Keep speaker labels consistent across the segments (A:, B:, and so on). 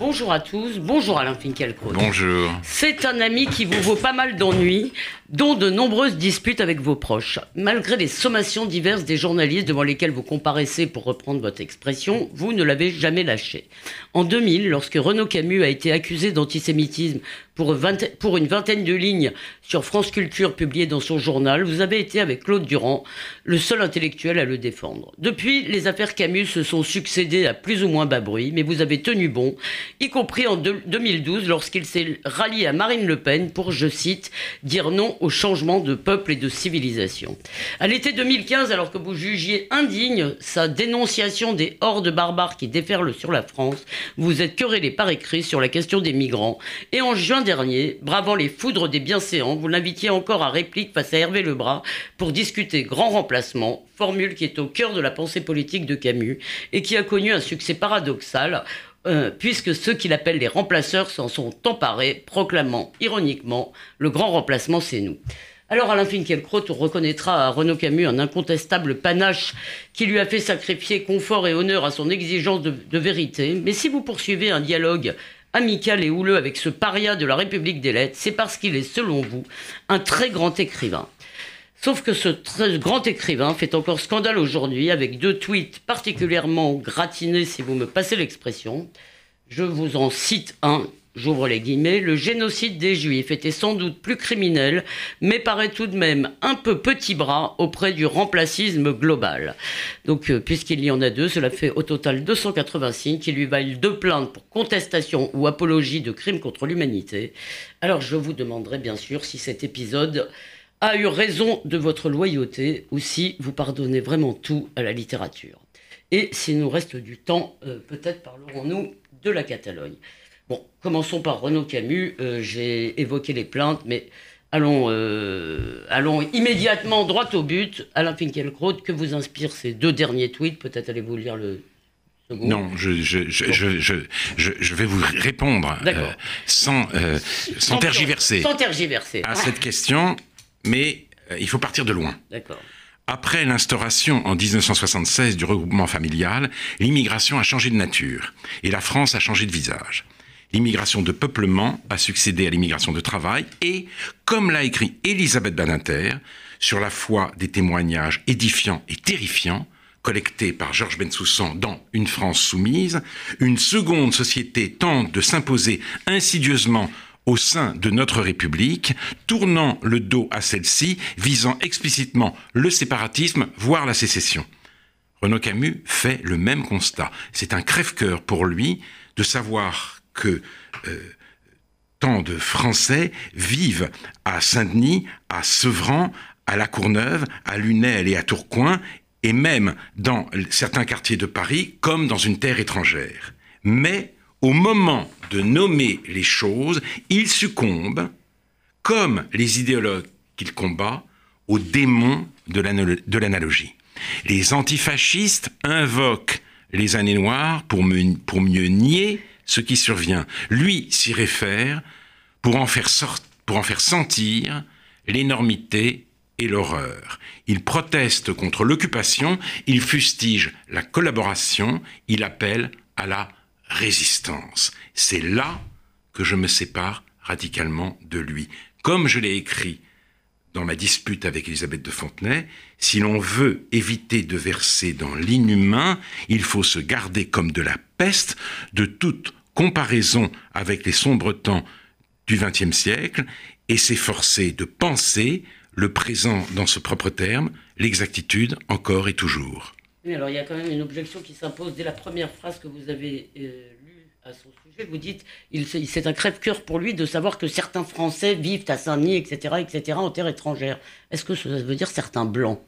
A: Bonjour à tous, bonjour Alain Finkielkraut.
B: Bonjour.
A: C'est un ami qui vous vaut pas mal d'ennuis, dont de nombreuses disputes avec vos proches. Malgré les sommations diverses des journalistes devant lesquels vous comparaissez, pour reprendre votre expression, vous ne l'avez jamais lâché. En 2000, lorsque Renaud Camus a été accusé d'antisémitisme pour, pour, une vingtaine de lignes sur France Culture publiées dans son journal, vous avez été avec Claude Durand le seul intellectuel à le défendre. Depuis, les affaires Camus se sont succédées à plus ou moins bas bruit, mais vous avez tenu bon, y compris en 2012 lorsqu'il s'est rallié à Marine Le Pen pour, je cite, dire non au changement de peuple et de civilisation. À l'été 2015, alors que vous jugiez indigne sa dénonciation des hordes barbares qui déferlent sur la France, vous êtes querellé par écrit sur la question des migrants. Et en juin dernier, bravant les foudres des bienséants, vous l'invitiez encore à réplique face à Hervé Lebras pour discuter grand remplacement, formule qui est au cœur de la pensée politique de Camus et qui a connu un succès paradoxal euh, puisque ceux qu'il appelle les remplaceurs s'en sont emparés, proclamant ironiquement le grand remplacement, c'est nous. Alors Alain Finkielkraut reconnaîtra à Renaud Camus un incontestable panache qui lui a fait sacrifier confort et honneur à son exigence de, de vérité. Mais si vous poursuivez un dialogue amical et houleux avec ce paria de la République des lettres, c'est parce qu'il est, selon vous, un très grand écrivain. Sauf que ce très grand écrivain fait encore scandale aujourd'hui avec deux tweets particulièrement gratinés, si vous me passez l'expression. Je vous en cite un, j'ouvre les guillemets. Le génocide des Juifs était sans doute plus criminel, mais paraît tout de même un peu petit bras auprès du remplacisme global. Donc, euh, puisqu'il y en a deux, cela fait au total 280 signes qui lui valent deux plaintes pour contestation ou apologie de crimes contre l'humanité. Alors, je vous demanderai bien sûr si cet épisode a eu raison de votre loyauté ou si vous pardonnez vraiment tout à la littérature. Et s'il nous reste du temps, euh, peut-être parlerons-nous de la Catalogne. Bon, commençons par Renaud Camus. Euh, j'ai évoqué les plaintes, mais allons, euh, allons immédiatement droit au but. Alain Finkielkraut, que vous inspirent ces deux derniers tweets? Peut-être allez-vous lire le
B: Non, je, je, je, je, je, je vais vous répondre sans, sans, tergiverser,
A: sans tergiverser
B: à cette question mais euh, il faut partir de loin. Après l'instauration en 1976 du regroupement familial, l'immigration a changé de nature et la France a changé de visage. L'immigration de peuplement a succédé à l'immigration de travail et, comme l'a écrit Elisabeth Badinter, sur la foi des témoignages édifiants et terrifiants, collectés par Georges Bensoussan dans Une France soumise, une seconde société tente de s'imposer insidieusement au sein de notre République, tournant le dos à celle-ci, visant explicitement le séparatisme, voire la sécession. Renaud Camus fait le même constat. C'est un crève-cœur pour lui de savoir que euh, tant de Français vivent à Saint-Denis, à Sevran, à La Courneuve, à Lunel et à Tourcoing, et même dans certains quartiers de Paris, comme dans une terre étrangère. Mais au moment de nommer les choses, il succombe, comme les idéologues qu'il combat, au démon de l'analogie. Les antifascistes invoquent les années noires pour, mieux nier ce qui survient. Lui s'y réfère pour en faire, pour en faire sentir l'énormité et l'horreur. Il proteste contre l'occupation, il fustige la collaboration, il appelle à la résistance. C'est là que je me sépare radicalement de lui. Comme je l'ai écrit dans ma dispute avec Elisabeth de Fontenay, si l'on veut éviter de verser dans l'inhumain, il faut se garder comme de la peste de toute comparaison avec les sombres temps du XXe siècle et s'efforcer de penser le présent dans ce propre terme, l'exactitude encore et toujours.
A: Oui, alors il y a quand même une objection qui s'impose dès la première phrase que vous avez euh, lue à son sujet. Vous dites, il, c'est un crève-cœur pour lui de savoir que certains Français vivent à Saint-Denis, etc., etc., en terre étrangère. Est-ce que ça veut dire certains blancs?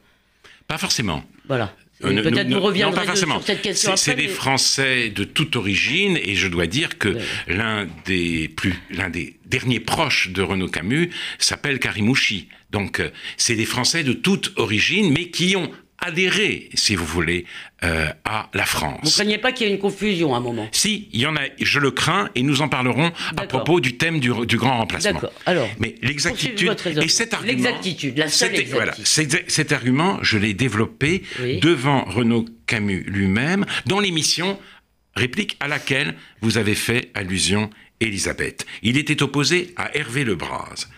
B: Pas forcément.
A: Voilà. Euh, Peut-être nous reviendrons sur cette question.
B: C'est des Français de toute origine, et je dois dire que l'un des plus, l'un des derniers proches de Renaud Camus s'appelle Karimouchi. Donc, euh, c'est des Français de toute origine, mais qui ont adhérer, si vous voulez, euh, à la France.
A: Vous craignez pas qu'il y ait une confusion à un moment?
B: Si, il y en a, je le crains, et nous en parlerons à propos du thème du, grand remplacement.
A: D'accord. Alors,
B: mais l'exactitude et cet argument,
A: l'exactitude, la seule exactitude. Voilà,
B: cet, argument, je l'ai développé devant Renaud Camus lui-même dans l'émission réplique à laquelle vous avez fait allusion, Elisabeth. Il était opposé à Hervé Lebras.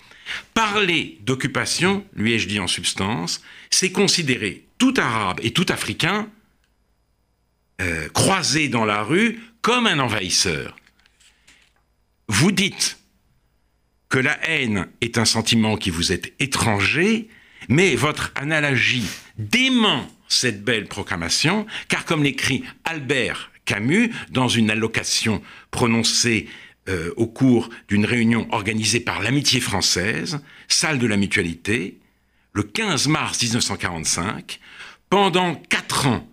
B: Parler d'occupation, lui ai-je dit en substance, c'est considérer tout arabe et tout africain euh, croisé dans la rue comme un envahisseur. Vous dites que la haine est un sentiment qui vous est étranger, mais votre analogie dément cette belle proclamation, car comme l'écrit Albert Camus dans une allocation prononcée euh, au cours d'une réunion organisée par l'Amitié française, salle de la Mutualité, le 15 mars 1945. Pendant quatre ans,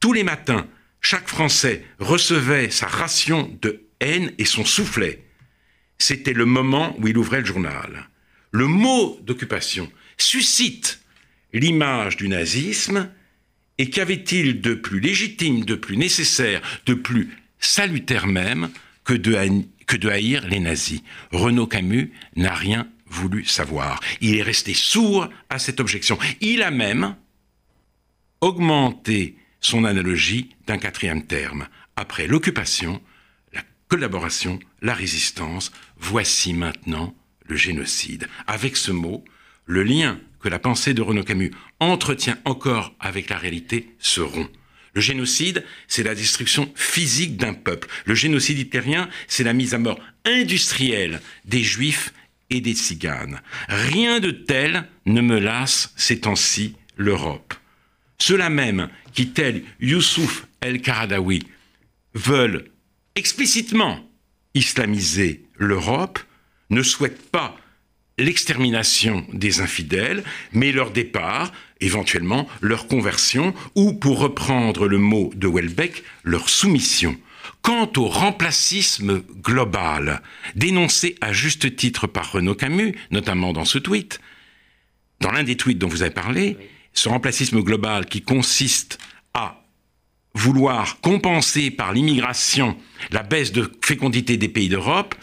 B: tous les matins, chaque Français recevait sa ration de haine et son soufflet. C'était le moment où il ouvrait le journal. Le mot d'occupation suscite l'image du nazisme, et qu'avait-il de plus légitime, de plus nécessaire, de plus salutaire même que de, haïr les nazis? Renaud Camus n'a rien voulu savoir. Il est resté sourd à cette objection. Il a même augmenté son analogie d'un quatrième terme. Après l'occupation, la collaboration, la résistance, voici maintenant le génocide. Avec ce mot, le lien que la pensée de Renaud Camus entretient encore avec la réalité se rompt. Le génocide, c'est la destruction physique d'un peuple. Le génocide hitlérien, c'est la mise à mort industrielle des juifs et des tziganes. Rien de tel ne me lasse ces temps-ci l'Europe. Ceux-là même qui, tels Youssouf el-Qaradawi, veulent explicitement islamiser l'Europe, ne souhaitent pas l'extermination des infidèles, mais leur départ, éventuellement leur conversion, ou pour reprendre le mot de Welbeck, leur soumission. Quant au remplacisme global, dénoncé à juste titre par Renaud Camus, notamment dans ce tweet, dans l'un des tweets dont vous avez parlé, ce remplacisme global qui consiste à vouloir compenser par l'immigration la baisse de fécondité des pays d'Europe,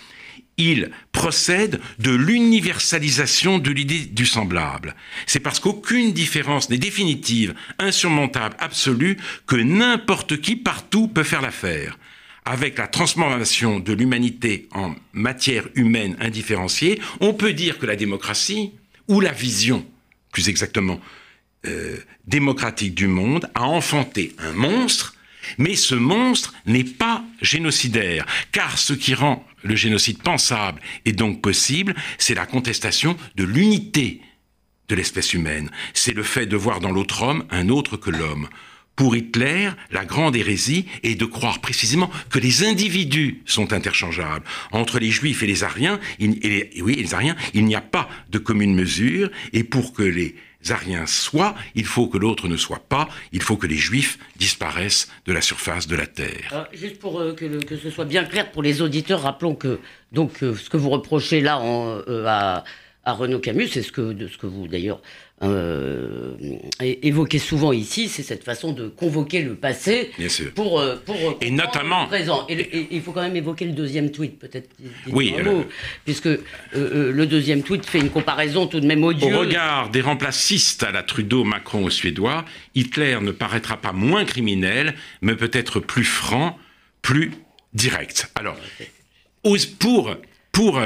B: il procède de l'universalisation de l'idée du semblable. C'est parce qu'aucune différence n'est définitive, insurmontable, absolue, que n'importe qui partout peut faire l'affaire. Avec la transformation de l'humanité en matière humaine indifférenciée, on peut dire que la démocratie, ou la vision, plus exactement, euh, démocratique du monde, a enfanté un monstre mais ce monstre n'est pas génocidaire, car ce qui rend le génocide pensable et donc possible, c'est la contestation de l'unité de l'espèce humaine. C'est le fait de voir dans l'autre homme un autre que l'homme. Pour Hitler, la grande hérésie est de croire précisément que les individus sont interchangeables. Entre les juifs et les ariens, oui, les ariens, il n'y a pas de commune mesure, et pour que les Ariens soient, il faut que l'autre ne soit pas, il faut que les Juifs disparaissent de la surface de la Terre.
A: juste pour euh, que, ce soit bien clair pour les auditeurs, rappelons que donc euh, ce que vous reprochez là euh, à, à Renaud Camus, c'est ce que, de ce que vous d'ailleurs euh, évoqué souvent ici, c'est cette façon de convoquer le passé pour, euh, pour
B: et notamment
A: le présent. Et, il faut quand même évoquer le deuxième tweet, peut-être. Oui, euh, puisque euh, le deuxième tweet fait une comparaison tout de même odieuse.
B: Au regard des remplacistes à la Trudeau, Macron ou Suédois, Hitler ne paraîtra pas moins criminel, mais peut-être plus franc, plus direct. Alors, pour pour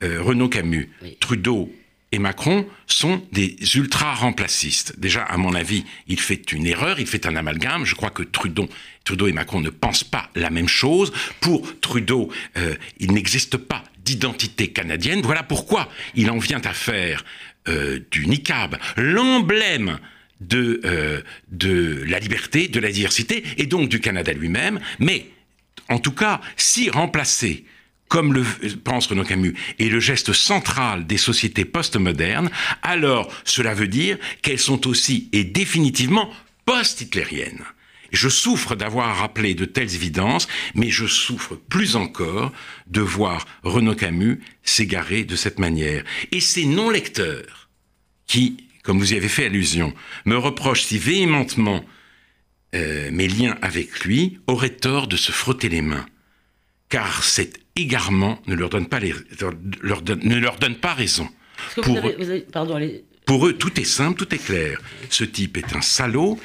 B: Renaud Camus, Trudeau et Macron sont des ultra-remplacistes. Déjà, à mon avis, il fait une erreur, il fait un amalgame. Je crois que Trudeau, Trudeau et Macron ne pensent pas la même chose. Pour Trudeau, euh, il n'existe pas d'identité canadienne. Voilà pourquoi il en vient à faire euh, du niqab l'emblème de, euh, de la liberté, de la diversité, et donc du Canada lui-même. Mais, en tout cas, si remplacer comme le pense Renaud Camus, est le geste central des sociétés postmodernes, alors cela veut dire qu'elles sont aussi et définitivement post-hitlériennes. Je souffre d'avoir rappelé de telles évidences, mais je souffre plus encore de voir Renaud Camus s'égarer de cette manière. Et ces non-lecteurs qui comme vous y avez fait allusion, me reproche si véhémentement euh, mes liens avec lui, aurait tort de se frotter les mains, car cet égarement ne leur donne pas, les, leur ne leur donne pas raison.
A: Pour, pardon,
B: pour eux, tout est simple, tout est clair. Ce type est un salaud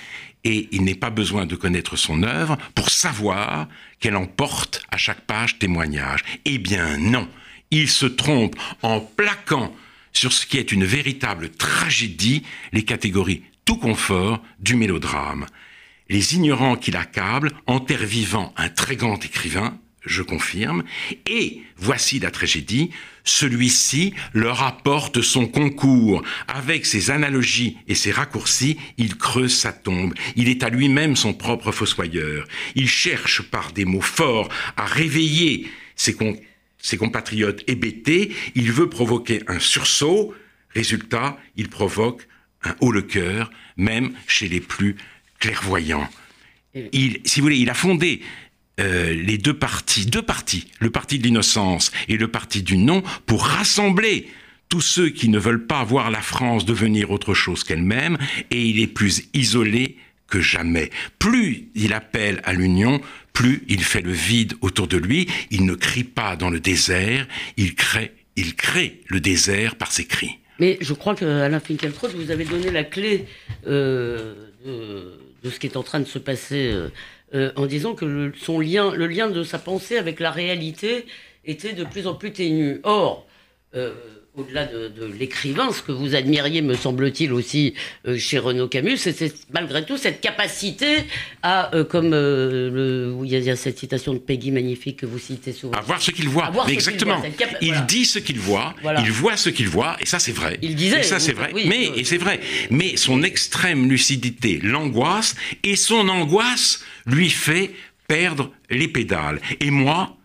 B: et il n'est pas besoin de connaître son œuvre pour savoir qu'elle emporte à chaque page témoignage. Eh bien non, il se trompe en plaquant sur ce qui est une véritable tragédie les catégories tout confort du mélodrame. Les ignorants qui l'accablent enterrent vivant un très grand écrivain, je confirme, et voici la tragédie, celui-ci leur apporte son concours. Avec ses analogies et ses raccourcis, il creuse sa tombe. Il est à lui-même son propre fossoyeur. Il cherche par des mots forts à réveiller ses, ses compatriotes hébétés. Il veut provoquer un sursaut. Résultat, il provoque un haut le cœur, même chez les plus clairvoyants. Il, si vous voulez, il a fondé euh, les deux partis, deux partis, le parti de l'innocence et le parti du non, pour rassembler tous ceux qui ne veulent pas voir la France devenir autre chose qu'elle-même, et il est plus isolé que jamais. Plus il appelle à l'union, plus il fait le vide autour de lui. Il ne crie pas dans le désert, il crée, il crée le désert par ses cris.
A: Mais je crois qu'Alain Finkielkraut, vous avez donné la clé euh, de, ce qui est en train de se passer euh, euh, en disant que le, son lien, le lien de sa pensée avec la réalité était de plus en plus ténu. Or, euh, au-delà de, l'écrivain, ce que vous admiriez, me semble-t-il, aussi euh, chez Renaud Camus, c'est malgré tout cette capacité à, comme le, il y, a cette citation de Peggy magnifique que vous citez souvent.
B: À voir ce qu'il voit. exactement. il dit ce qu'il voit, il voit ce qu'il voit, et ça c'est vrai.
A: Il disait.
B: Et ça c'est vrai. mais et c'est vrai. Mais son extrême lucidité l'angoisse, et son angoisse lui fait perdre les pédales. Et moi,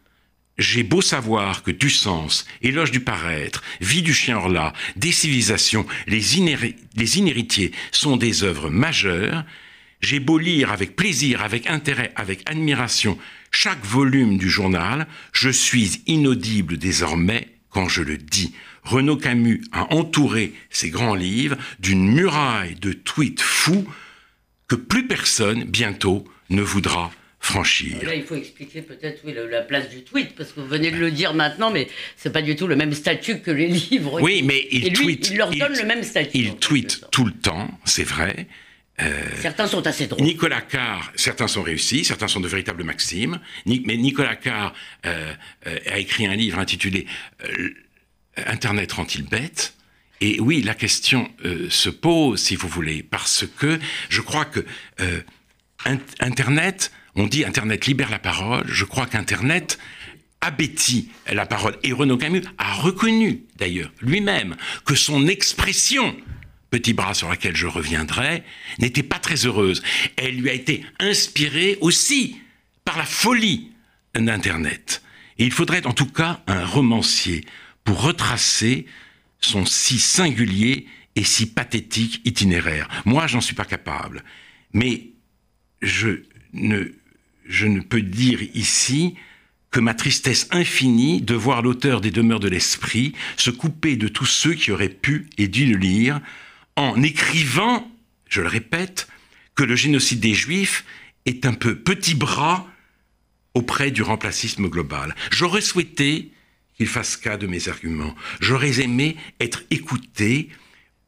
B: j'ai beau savoir que du sens, éloge du paraître, vie du chien hors des civilisations, les, les inhéritiers sont des œuvres majeures, j'ai beau lire avec plaisir, avec intérêt, avec admiration chaque volume du journal, je suis inaudible désormais quand je le dis. Renaud Camus a entouré ses grands livres d'une muraille de tweets fous que plus personne, bientôt, ne voudra franchir.
A: Là, il faut expliquer peut-être la place du tweet, parce que vous venez de le dire maintenant, mais c'est pas du tout le même statut que les livres.
B: Oui, mais il
A: tweet. Il leur donne le même statut.
B: Il tweet tout le temps, c'est vrai.
A: Euh, certains sont assez drôles.
B: Nicolas Carr, certains sont réussis, certains sont de véritables maximes. mais Nicolas Carr euh, euh, a écrit un livre intitulé Internet rend-il bête? Et oui, la question se pose, si vous voulez, parce que je crois que Internet, on dit Internet libère la parole, je crois qu'Internet abétit la parole. Et Renaud Camus a reconnu, d'ailleurs, lui-même, que son expression, petit bras sur laquelle je reviendrai, n'était pas très heureuse. Elle lui a été inspirée aussi par la folie d'Internet. Et il faudrait en tout cas un romancier pour retracer son si singulier et si pathétique itinéraire. Moi, j'en suis pas capable. Mais je ne, peux dire ici que ma tristesse infinie de voir l'auteur des demeures de l'esprit se couper de tous ceux qui auraient pu et dû le lire en écrivant, je le répète, que le génocide des Juifs est un peu petit bras auprès du remplacisme global. J'aurais souhaité qu'il fasse cas de mes arguments. J'aurais aimé être écouté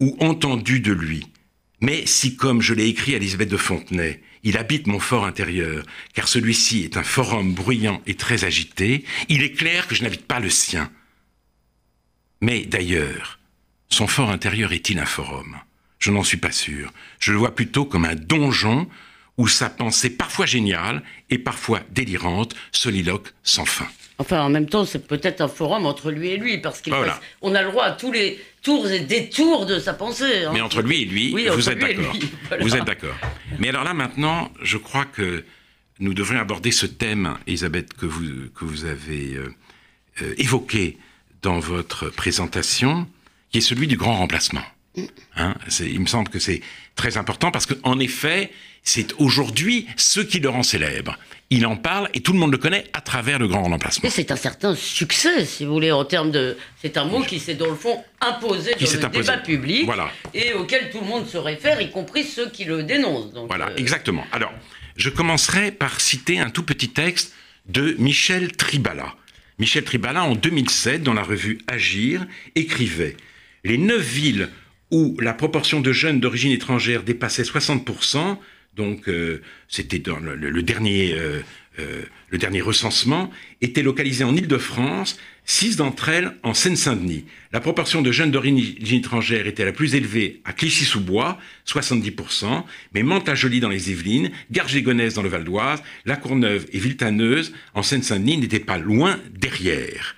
B: ou entendu de lui. Mais si, comme je l'ai écrit à Elisabeth de Fontenay, il habite mon fort intérieur, car celui-ci est un forum bruyant et très agité, il est clair que je n'habite pas le sien. Mais d'ailleurs, son fort intérieur est-il un forum? Je n'en suis pas sûr. Je le vois plutôt comme un donjon où sa pensée parfois géniale et parfois délirante soliloque sans fin.
A: Enfin, en même temps, c'est peut-être un forum entre lui et lui, parce qu'on a le droit à tous les tours et détours de sa pensée.
B: Hein. Mais entre lui et lui, vous, êtes d'accord. vous êtes d'accord. Mais alors là, maintenant, je crois que nous devrions aborder ce thème, Elisabeth, que vous, que vous avez euh, euh, évoqué dans votre présentation, qui est celui du grand remplacement. Hein, il me semble que c'est très important parce qu'en effet, c'est aujourd'hui ce qui le rend célèbre. Il en parle et tout le monde le connaît à travers le grand remplacement.
A: c'est un certain succès, si vous voulez, en termes de. C'est un mot qui s'est, dans le fond, imposé dans le débat public voilà. et auquel tout le monde se réfère, y compris ceux qui le dénoncent.
B: voilà, euh, exactement. Alors, je commencerai par citer un tout petit texte de Michel Tribala. Michel Tribala, en 2007, dans la revue Agir, écrivait Les neuf villes où la proportion de jeunes d'origine étrangère dépassait 60%, donc euh, c'était dans le, dernier, euh, euh, dernier recensement, étaient localisées en Île-de-France, six d'entre elles en Seine-Saint-Denis. La proportion de jeunes d'origine étrangère était la plus élevée à Clichy-sous-Bois, 70%, mais Mantes-la-Jolie dans les Yvelines, Garges-les-Gonesse dans le Val d'Oise, La Courneuve et Villetaneuse en Seine-Saint-Denis n'étaient pas loin derrière.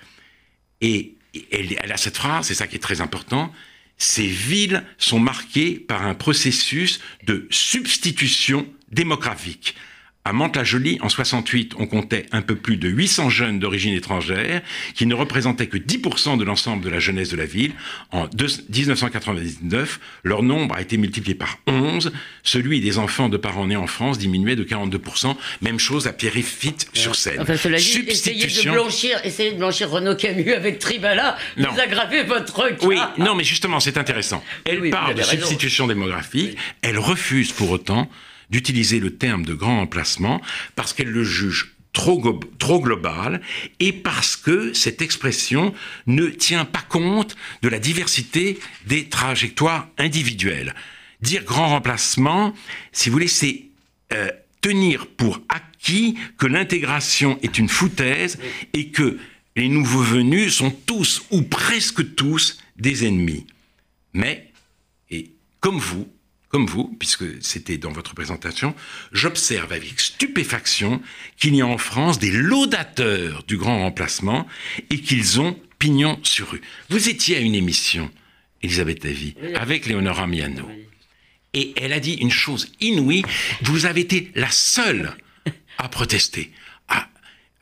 B: Et elle a cette phrase, c'est ça qui est très important, ces villes sont marquées par un processus de substitution démographique. À Mantes-la-Jolie, en 68, on comptait un peu plus de 800 jeunes d'origine étrangère qui ne représentaient que 10% de l'ensemble de la jeunesse de la ville. En 1999, leur nombre a été multiplié par 11. Celui des enfants de parents nés en France diminuait de 42%. Même chose à Pierre-Fitte sur Seine.
A: Enfin, cela dit, essayez de blanchir, essayez de blanchir Renaud Camus avec Tribala, vous aggravez votre cas.
B: Oui, non, mais justement, c'est intéressant. Elle parle de substitution démographique. Elle refuse pour autant d'utiliser le terme de grand emplacement parce qu'elle le juge trop, trop global et parce que cette expression ne tient pas compte de la diversité des trajectoires individuelles. Dire grand remplacement, si vous voulez, c'est euh, tenir pour acquis que l'intégration est une foutaise et que les nouveaux venus sont tous ou presque tous des ennemis. Mais, et comme vous, comme vous, puisque c'était dans votre présentation, j'observe avec stupéfaction qu'il y a en France des laudateurs du grand remplacement et qu'ils ont pignon sur rue. Vous étiez à une émission, Elisabeth Davy, avec Léonora Miano. Et elle a dit une chose inouïe, vous avez été la seule à protester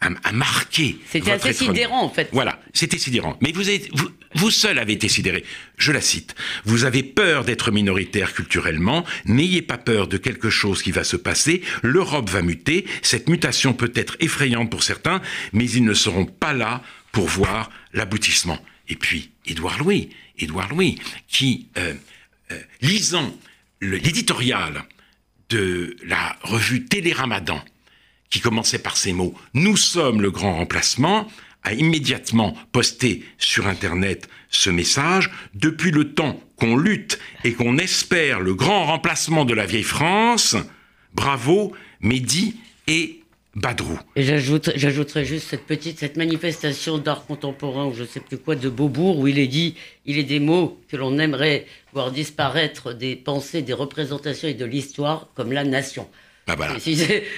B: à, marquer.
A: C'était assez sidérant, en fait.
B: Voilà, c'était sidérant. Mais vous, êtes, vous, vous seul avez été. Je la cite. Vous avez peur d'être minoritaire culturellement. N'ayez pas peur de quelque chose qui va se passer. L'Europe va muter. Cette mutation peut être effrayante pour certains, mais ils ne seront pas là pour voir l'aboutissement. Et puis, Édouard Louis, Édouard Louis, qui, euh, euh, lisant l'éditorial de la revue Téléramadan, qui commençait par ces mots ⁇ Nous sommes le grand remplacement ⁇ a immédiatement posté sur Internet ce message. Depuis le temps qu'on lutte et qu'on espère le grand remplacement de la vieille France, bravo Mehdi et Badrou.
A: Et j'ajouterais juste cette petite, cette manifestation d'art contemporain, ou je ne sais plus quoi, de Beaubourg, où il est dit, il est des mots que l'on aimerait voir disparaître des pensées, des représentations et de l'histoire, comme la nation.
B: Ah, voilà.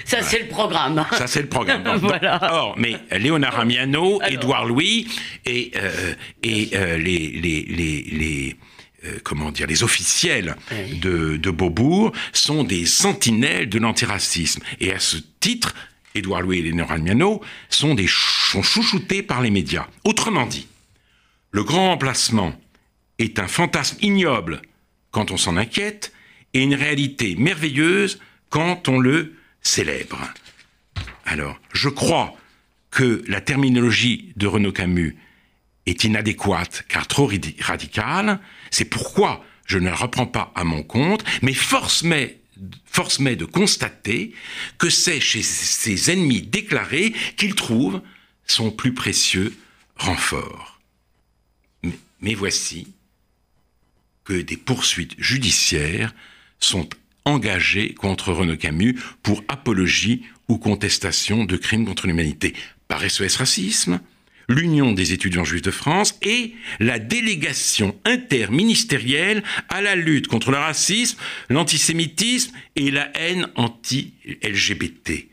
A: Ça, c'est le programme.
B: Ça, c'est le programme. Or, mais Léonard Amiano, Édouard Louis et, euh, et euh, les, les, les, euh, comment dire, les officiels de, de, Beaubourg sont des sentinelles de l'antiracisme. Et à ce titre, Édouard Louis et Léonard Amiano sont, des, sont chouchoutés par les médias. Autrement dit, le grand emplacement est un fantasme ignoble quand on s'en inquiète et une réalité merveilleuse quand on le célèbre. Alors, je crois que la terminologie de Renaud Camus est inadéquate car trop radicale. C'est pourquoi je ne la reprends pas à mon compte, mais force m'est de constater que c'est chez ses ennemis déclarés qu'il trouve son plus précieux renfort. mais voici que des poursuites judiciaires sont engagé contre Renaud Camus pour apologie ou contestation de crimes contre l'humanité par SOS Racisme, l'Union des étudiants juifs de France et la délégation interministérielle à la lutte contre le racisme, l'antisémitisme et la haine anti-LGBT.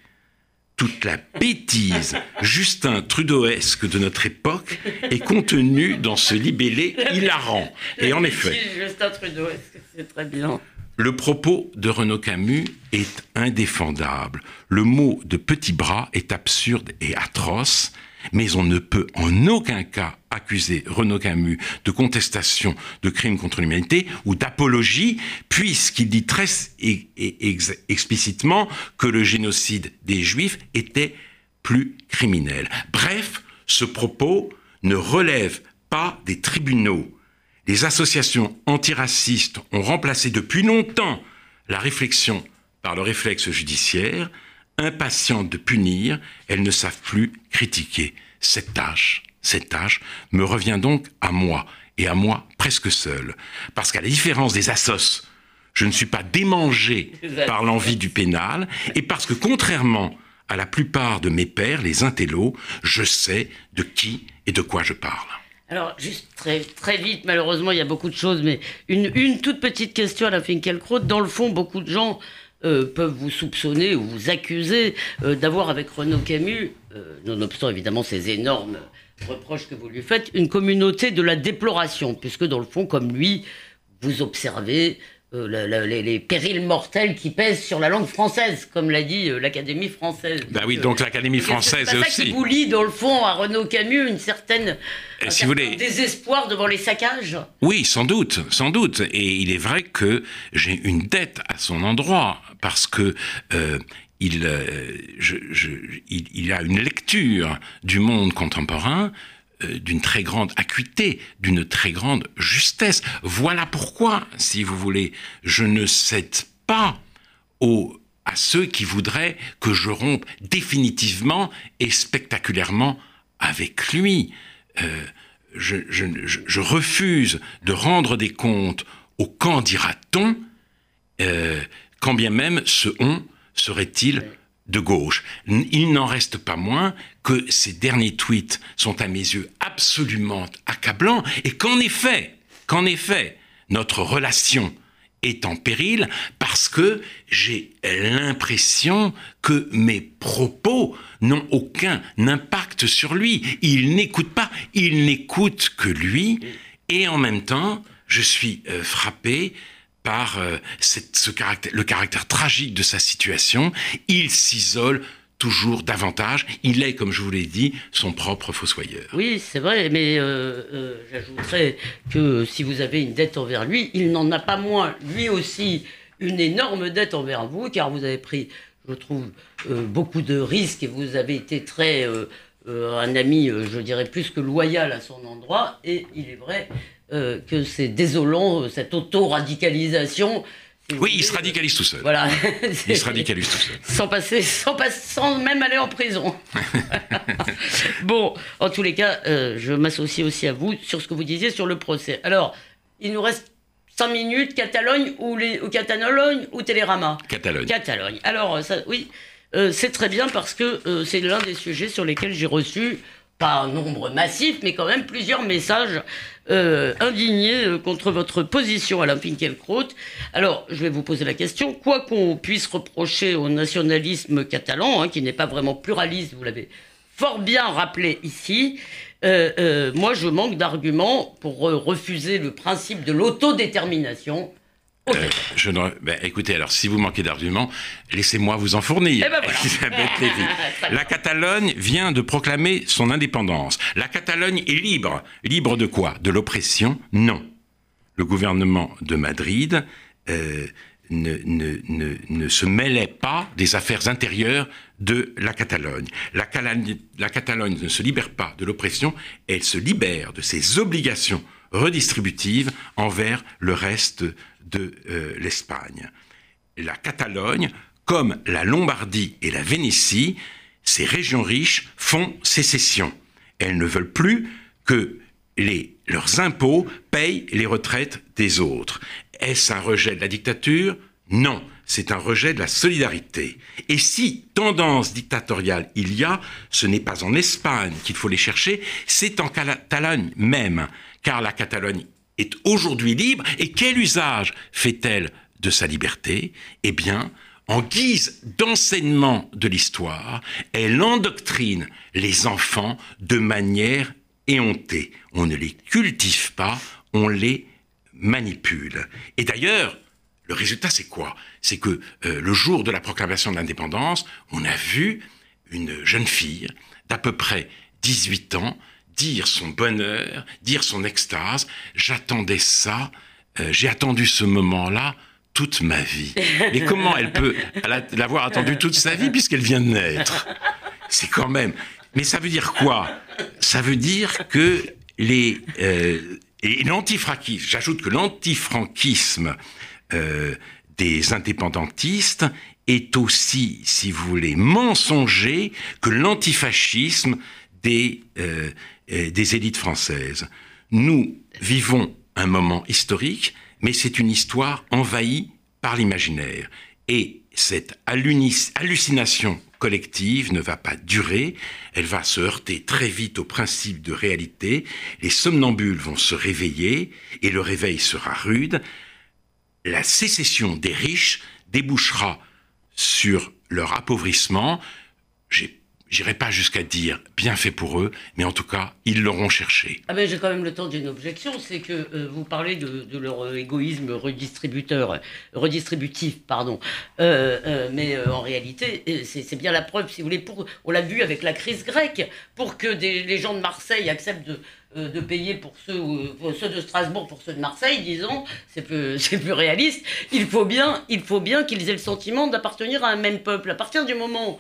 B: Toute la bêtise Justin Trudeauesque de notre époque est contenue dans ce libellé hilarant. Et en effet.
A: Justin Trudeauesque, c'est très bien.
B: Le propos de Renaud Camus est indéfendable. Le mot de petit bras est absurde et atroce, mais on ne peut en aucun cas accuser Renaud Camus de contestation de crimes contre l'humanité ou d'apologie, puisqu'il dit très explicitement que le génocide des Juifs était plus criminel. Bref, ce propos ne relève pas des tribunaux. Les associations antiracistes ont remplacé depuis longtemps la réflexion par le réflexe judiciaire. Impatientes de punir, elles ne savent plus critiquer. Cette tâche, cette tâche me revient donc à moi, et à moi presque seul. Parce qu'à la différence des assos, je ne suis pas démangé par l'envie du pénal, et parce que contrairement à la plupart de mes pères, les intellos, je sais de qui et de quoi je parle.
A: Alors, juste très, très vite, malheureusement, il y a beaucoup de choses, mais une, une toute petite question à la Finkielkraut. Dans le fond, beaucoup de gens euh, peuvent vous soupçonner ou vous accuser euh, d'avoir avec Renaud Camus, euh, nonobstant évidemment ces énormes reproches que vous lui faites, une communauté de la déploration, puisque dans le fond, comme lui, vous observez euh, les, périls mortels qui pèsent sur la langue française, comme l'a dit euh, l'Académie française.
B: Ben oui, donc l'Académie française
A: c'est
B: aussi.
A: Ça qui vous lit dans le fond à Renaud Camus une certaine si vous voulez... désespoir devant les saccages?
B: Oui, sans doute, sans doute. Et il est vrai que j'ai une dette à son endroit parce que euh, il, je, il, il a une lecture du monde contemporain d'une très grande acuité, d'une très grande justesse. Voilà pourquoi, si vous voulez, je ne cède pas aux, à ceux qui voudraient que je rompe définitivement et spectaculairement avec lui. Euh, je, je, refuse de rendre des comptes au quand dira-t-on, euh, quand bien même ce on serait-il de gauche. Il n'en reste pas moins que ces derniers tweets sont à mes yeux absolument accablants et qu'en effet, qu'en effet, notre relation est en péril parce que j'ai l'impression que mes propos n'ont aucun impact sur lui. Il n'écoute pas, il n'écoute que lui et en même temps, je suis euh, frappé par euh, ce caractère, le caractère tragique de sa situation. Il s'isole toujours davantage. Il est, comme je vous l'ai dit, son propre fossoyeur.
A: Oui, c'est vrai, mais euh, euh, j'ajouterais que si vous avez une dette envers lui, il n'en a pas moins, lui aussi, une énorme dette envers vous, car vous avez pris, je trouve, beaucoup de risques et vous avez été très... un ami, je dirais, plus que loyal à son endroit, et il est vrai euh, que c'est désolant, euh, cette auto-radicalisation.
B: oui, il se radicalise tout seul. Voilà. il se radicalise tout seul.
A: Sans passer, sans, sans même aller en prison. bon, en tous les cas, euh, je m'associe aussi à vous sur ce que vous disiez sur le procès. Alors, il nous reste 5 minutes, Catalogne ou, les, ou Catalogne ou Télérama?
B: Catalogne.
A: Catalogne. Alors, ça, oui, c'est très bien parce que c'est l'un des sujets sur lesquels j'ai reçu pas un nombre massif, mais quand même plusieurs messages euh, indignés euh, contre votre position, Alain Finkielkraut. Alors, je vais vous poser la question. Quoi qu'on puisse reprocher au nationalisme catalan, hein, qui n'est pas vraiment pluraliste, vous l'avez fort bien rappelé ici, euh, moi, je manque d'arguments pour refuser le principe de l'autodétermination
B: euh, je ben, écoutez, alors si vous manquez d'arguments, laissez-moi vous en fournir.
A: Eh ben
B: la Catalogne vient de proclamer son indépendance. La Catalogne est libre. Libre de quoi? De l'oppression? Non. Le gouvernement de Madrid euh, ne, ne, ne, se mêlait pas des affaires intérieures de la Catalogne. La, la Catalogne ne se libère pas de l'oppression, elle se libère de ses obligations redistributives envers le reste de euh, l'Espagne. La Catalogne, comme la Lombardie et la Vénétie, ces régions riches font sécession. Elles ne veulent plus que les, leurs impôts payent les retraites des autres. Est-ce un rejet de la dictature? Non, c'est un rejet de la solidarité. Et si tendance dictatoriale il y a, ce n'est pas en Espagne qu'il faut les chercher, c'est en Catalogne même, car la Catalogne est aujourd'hui libre et quel usage fait-elle de sa liberté? Eh bien, en guise d'enseignement de l'histoire, elle endoctrine les enfants de manière éhontée. On ne les cultive pas, on les manipule. Et d'ailleurs, Le résultat, c'est quoi? C'est que euh, le jour de la proclamation de l'indépendance, on a vu une jeune fille d'à peu près 18 ans dire son bonheur, dire son extase. J'attendais ça, euh, j'ai attendu ce moment-là toute ma vie. Mais comment elle peut l'avoir attendu toute sa vie puisqu'elle vient de naître? C'est quand même. Mais ça veut dire quoi? Ça veut dire que les euh, et l'antifranquisme. J'ajoute que l'antifranquisme euh, des indépendantistes est aussi, si vous voulez, mensonger que l'antifascisme des, euh, des élites françaises. Nous vivons un moment historique, mais c'est une histoire envahie par l'imaginaire. Et cette hallucination collective ne va pas durer, elle va se heurter très vite au principe de réalité, les somnambules vont se réveiller, et le réveil sera rude, la sécession des riches débouchera sur leur appauvrissement. J'ai J'irai pas jusqu'à dire bien fait pour eux, mais en tout cas, ils l'auront cherché.
A: Ah ben, j'ai quand même le temps d'une objection, c'est que euh, vous parlez de, leur euh, égoïsme redistributeur, redistributif, pardon. Euh, mais en réalité, c'est bien la preuve, si vous voulez, on l'a vu avec la crise grecque, pour que les gens de Marseille acceptent de, payer pour ceux, ceux de Strasbourg pour ceux de Marseille, disons, c'est plus, plus réaliste. Il faut bien, il faut bien qu'ils aient le sentiment d'appartenir à un même peuple. À partir du moment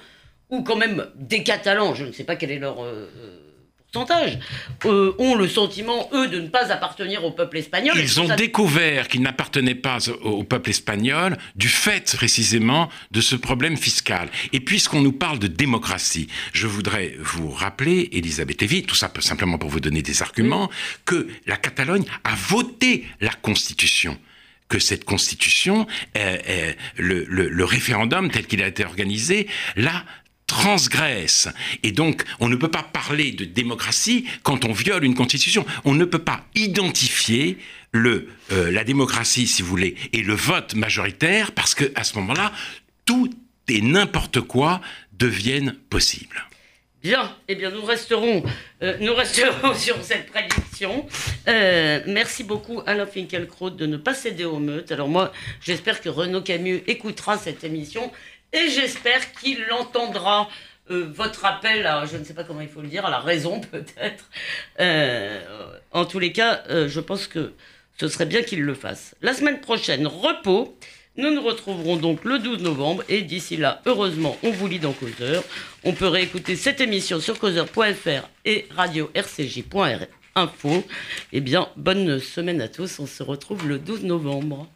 A: ou quand même des Catalans, je ne sais pas quel est leur euh, pourcentage, euh, ont le sentiment, eux, de ne pas appartenir au peuple espagnol.
B: Ils ont découvert qu'ils n'appartenaient pas au peuple espagnol du fait précisément de ce problème fiscal. Et puisqu'on nous parle de démocratie, je voudrais vous rappeler, Elisabeth Lévy, tout ça simplement pour vous donner des arguments, que la Catalogne a voté la Constitution que cette constitution, le, le, référendum tel qu'il a été organisé, l'a transgresse. Et donc, on ne peut pas parler de démocratie quand on viole une constitution. On ne peut pas identifier le, euh, la démocratie, si vous voulez, et le vote majoritaire, parce que à ce moment-là, tout et n'importe quoi deviennent possibles.
A: Bien, eh bien nous resterons, euh, nous resterons sur cette prédiction. Euh, merci beaucoup Alain Finkielkraut de ne pas céder aux meutes. Alors moi, j'espère que Renaud Camus écoutera cette émission et j'espère qu'il entendra euh, votre appel à, je ne sais pas comment il faut le dire, à la raison peut-être. Euh, en tous les cas, euh, je pense que ce serait bien qu'il le fasse. La semaine prochaine, repos. Nous nous retrouverons donc le 12 novembre et d'ici là, heureusement, on vous lit dans Causeur. On peut réécouter cette émission sur causeur.fr et radio-rcj.info. Eh bien, bonne semaine à tous. On se retrouve le 12 novembre.